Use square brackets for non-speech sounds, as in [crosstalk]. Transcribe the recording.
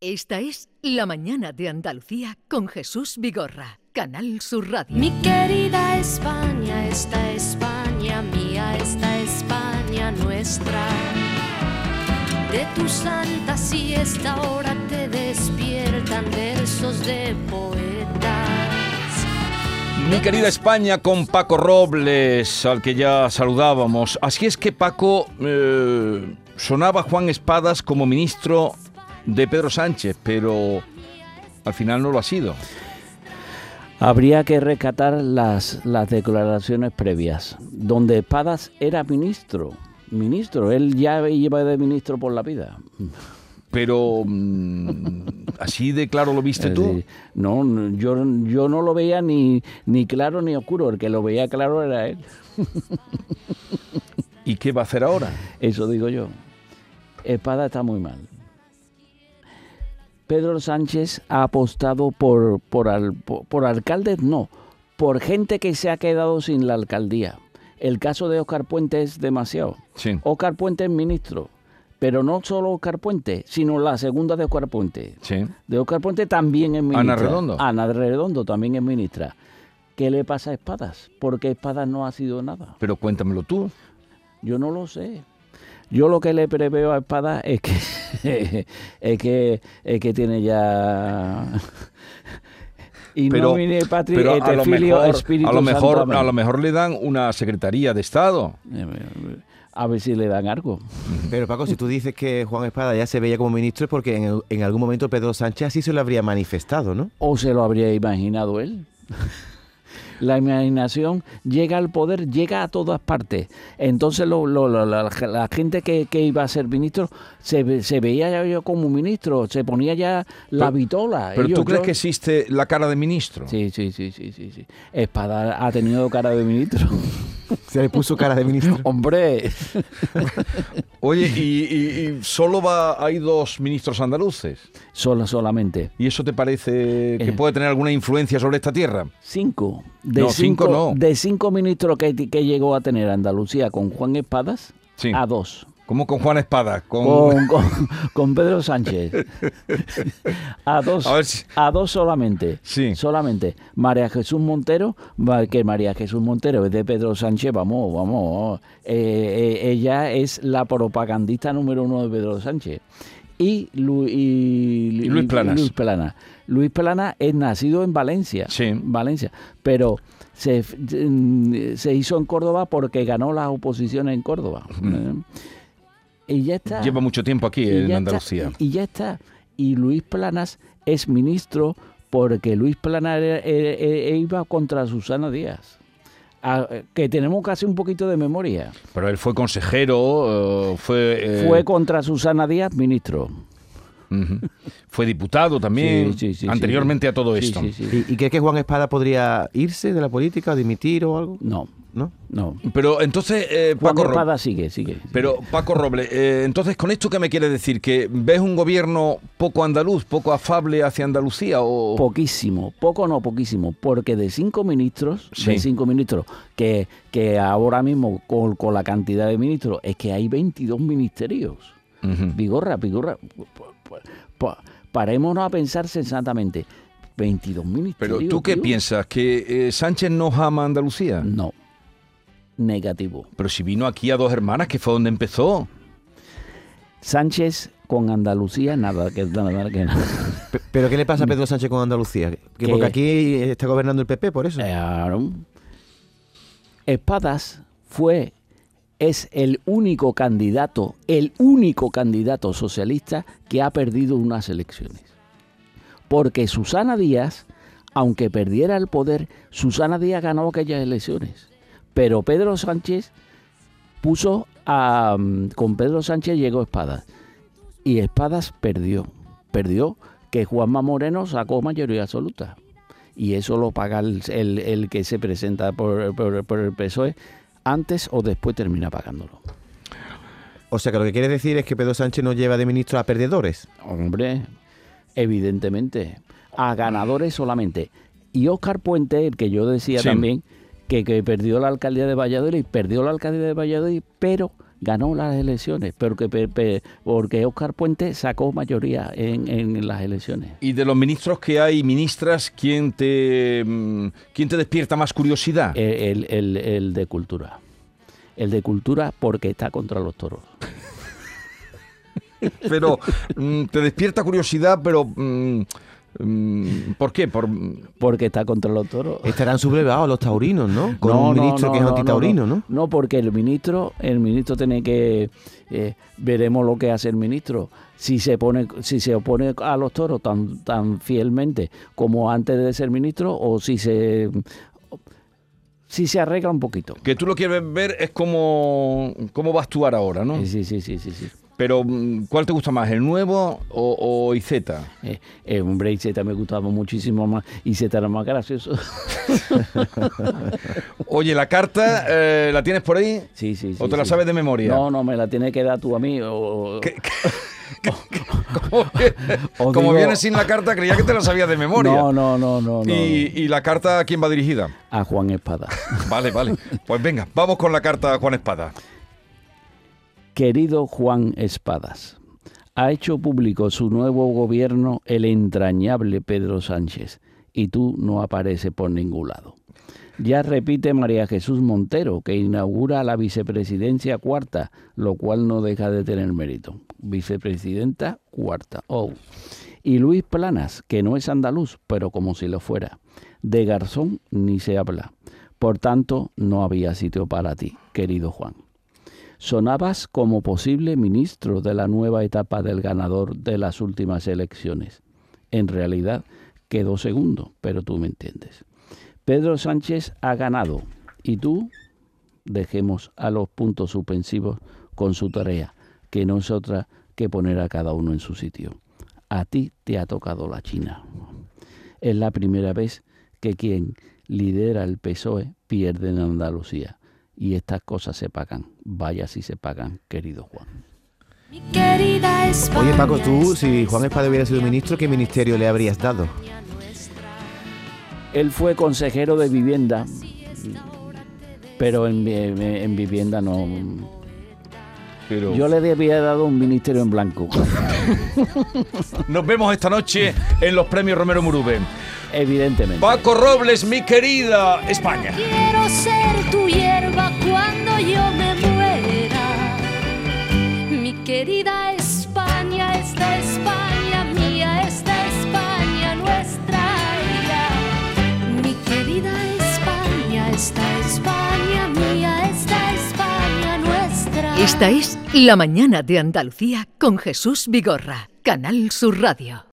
Esta es La Mañana de Andalucía con Jesús Vigorra, Canal Sur Radio. Mi querida España, esta España mía, esta España nuestra. De tu santa siesta ahora te despiertan versos de poetas. Mi querida España con Paco Robles, al que ya saludábamos. Así es que Paco eh, sonaba Juan Espadas como ministro de Pedro Sánchez, pero al final no lo ha sido. Habría que rescatar las, las declaraciones previas, donde Espadas era ministro. Ministro, él ya iba de ministro por la vida. Pero mm, así de claro lo viste tú. No, yo, yo no lo veía ni, ni claro ni oscuro, el que lo veía claro era él. ¿Y qué va a hacer ahora? Eso digo yo. Espada está muy mal. Pedro Sánchez ha apostado por, por, al- por- por alcaldes, no, por gente que se ha quedado sin la alcaldía. El caso de Oscar Puente es demasiado. Sí. Oscar Puente es ministro, pero no solo Oscar Puente, sino la segunda de Oscar Puente. Sí. De Oscar Puente también es ministra. Ana Redondo. Ana Redondo también es ministra. ¿Qué le pasa a Espadas? Porque Espadas no ha sido nada. Pero cuéntamelo tú. Yo no lo sé. Yo lo que le preveo a Espada es que [laughs] es que es que tiene ya [laughs] y Pero, nomine patri pero a lo filio mejor, a lo mejor, a lo mejor le dan una secretaría de Estado. a ver si le dan algo. Pero Paco, si tú dices que Juan Espada ya se veía como ministro es porque en, en algún momento Pedro Sánchez así se lo habría manifestado, ¿no? O se lo habría imaginado él. [laughs] La imaginación llega al poder, llega a todas partes. Entonces lo- lo- lo- la, la gente que, que iba a ser ministro se, se veía ya yo como ministro, se ponía ya la Pero- vitola. Pero Ellos- tú crees yo- que existe la cara de ministro. Sí, sí, sí, sí, sí, sí. Espada ha tenido cara de ministro. [laughs] [laughs] Se le puso cara de ministro. [laughs] Hombre, Oye, y, y- y solo va, hay dos ministros andaluces. solo, solamente. ¿Y eso te parece que Eh. puede tener alguna influencia sobre esta tierra? Cinco. De No, cinco no. De cinco ministros que, que llegó a tener Andalucía con Juan Espadas, Sí. a dos. ¿Cómo con Juan Espada? Con... Con, con- con Pedro Sánchez. [laughs] A dos, A ver si- a dos solamente. Sí. Solamente. María Jesús Montero, que María Jesús Montero es de Pedro Sánchez, vamos, vamos. eh, eh, ella es la propagandista número uno de Pedro Sánchez. Y, Lu- y- Y Luis Planas. Luis Plana. Luis Plana es nacido en Valencia. Sí. Valencia. Pero se, se hizo en Córdoba porque ganó las oposiciones en Córdoba. Eh, Y ya está. Lleva mucho tiempo aquí Y en Andalucía. está, y ya está. Y Luis Planas es ministro porque Luis Planas era- era- era- iba contra Susana Díaz. Ah, que tenemos casi un poquito de memoria. Pero él fue consejero, eh, fue, eh, Fue contra Susana Díaz ministro. Fue diputado también, Sí, sí, sí, sí. anteriormente a todo esto. sí, sí. ¿Y, y crees que Juan Espada podría irse de la política dimitir o algo? No, ¿No? no. Pero entonces, eh, Juan Paco, Ro- Espada sigue, sigue. pero Paco Roble, eh, entonces con esto qué me quiere decir que ves un gobierno poco andaluz, poco afable hacia Andalucía o Poquísimo, poco no, poquísimo, porque de cinco ministros, Sí. de cinco ministros, que, que ahora mismo con, con la cantidad de ministros, es que hay 22 ministerios. Ujú. Vigorra, Vigorra, pu- parémonos a pensar sensatamente. 22 ministerios. Pero tú qué tío. piensas que eh, Sánchez no ama a Andalucía. No. Negativo. Pero si vino aquí a dos hermanas, que fue donde empezó. Sánchez con Andalucía, nada, que nada, que nada. Pe- ¿Pero qué le pasa a Pedro Sánchez con Andalucía? Que Que- porque aquí está gobernando el PP, por eso. Claro. Espadas fue, es el único candidato, el único candidato socialista que ha perdido unas elecciones. Porque Susana Díaz, aunque perdiera el poder, Susana Díaz ganó aquellas elecciones. Pero Pedro Sánchez puso a... mm, Con Pedro Sánchez llegó Espadas. Y Espadas perdió. Perdió que Juanma Moreno sacó mayoría absoluta y eso lo paga el, el- que se presenta por, por- por el PSOE, antes o después termina pagándolo. O sea que lo que quiere decir es que Pedro Sánchez no lleva de ministro a perdedores. Hombre, evidentemente, a ganadores solamente. Y Óscar Puente, el que yo decía Sí. también, que, que perdió la alcaldía de Valladolid, perdió la alcaldía de Valladolid, pero ganó las elecciones, pero que porque Óscar Puente sacó mayoría en, en las elecciones. Y de los ministros que hay, ministras, ¿quién te, mm, ¿quién te despierta más curiosidad? El, el- el de cultura. El de cultura porque está contra los toros. [laughs] Pero mm, te despierta curiosidad, pero mm, ¿por qué? Por, Porque está contra los toros. Estarán sublevados los taurinos, ¿no? Con un ministro que es antitaurino, ¿no? No, porque el ministro, el ministro tiene que eh, veremos lo que hace el ministro. Si se pone, si se opone a los toros tan, tan fielmente como antes de ser ministro, o si se si se arregla un poquito. que tú lo quieres ver es cómo, cómo va a actuar ahora, ¿no? Sí, sí, sí, sí, sí. Pero mm, ¿cuál te gusta más, el nuevo o, o Izeta? Eh, eh, hombre, y Z me gustaba muchísimo más y Z era más gracioso. [laughs] Oye, la carta, eh, ¿la tienes por ahí? Sí, sí, sí. ¿O te la sabes de memoria? No, no, me la tienes que dar tú a mí. O, ¿Qué- [laughs] Como, que- como digo- viene sin la carta, creía que te la sabías de memoria. No, no, no, no. no. ¿Y, y la carta a quién va dirigida? A Juan Espada. Vale, vale. Pues venga, vamos con la carta a Juan Espada. Querido Juan Espadas, ha hecho público su nuevo gobierno el entrañable Pedro Sánchez y tú no apareces por ningún lado. Ya repite María Jesús Montero, que inaugura la vicepresidencia cuarta, lo cual no deja de tener mérito. Vicepresidenta cuarta. Oh. Y Luis Planas, que no es andaluz, pero como si lo fuera. De Garzón ni se habla. Por tanto, no había sitio para ti, querido Juan. Sonabas como posible ministro de la nueva etapa del ganador de las últimas elecciones. En realidad quedó segundo, pero tú me entiendes. Pedro Sánchez ha ganado y tú dejemos a los puntos suspensivos con su tarea, que no es otra que poner a cada uno en su sitio. A ti te ha tocado la China. Es la primera vez que quien lidera el PSOE pierde en Andalucía. Y estas cosas se pagan. Vaya si se pagan, querido Juan. Mi querida España. Oye, Paco, tú, si Juan Espada hubiera sido ministro, ¿qué ministerio le habrías dado? Él fue consejero de vivienda, pero en, en- en vivienda no. Pero Yo le había dado un ministerio en blanco. [laughs] nos vemos esta noche en los premios Romero Murube. Evidentemente. Paco Robles, mi querida España. Quiero ser tu cuando yo me muera. Mi querida España, esta España mía, esta España nuestra. ya. Mi querida España, esta España mía, esta España nuestra. Esta es La Mañana de Andalucía con Jesús Vigorra, Canal Sur Radio.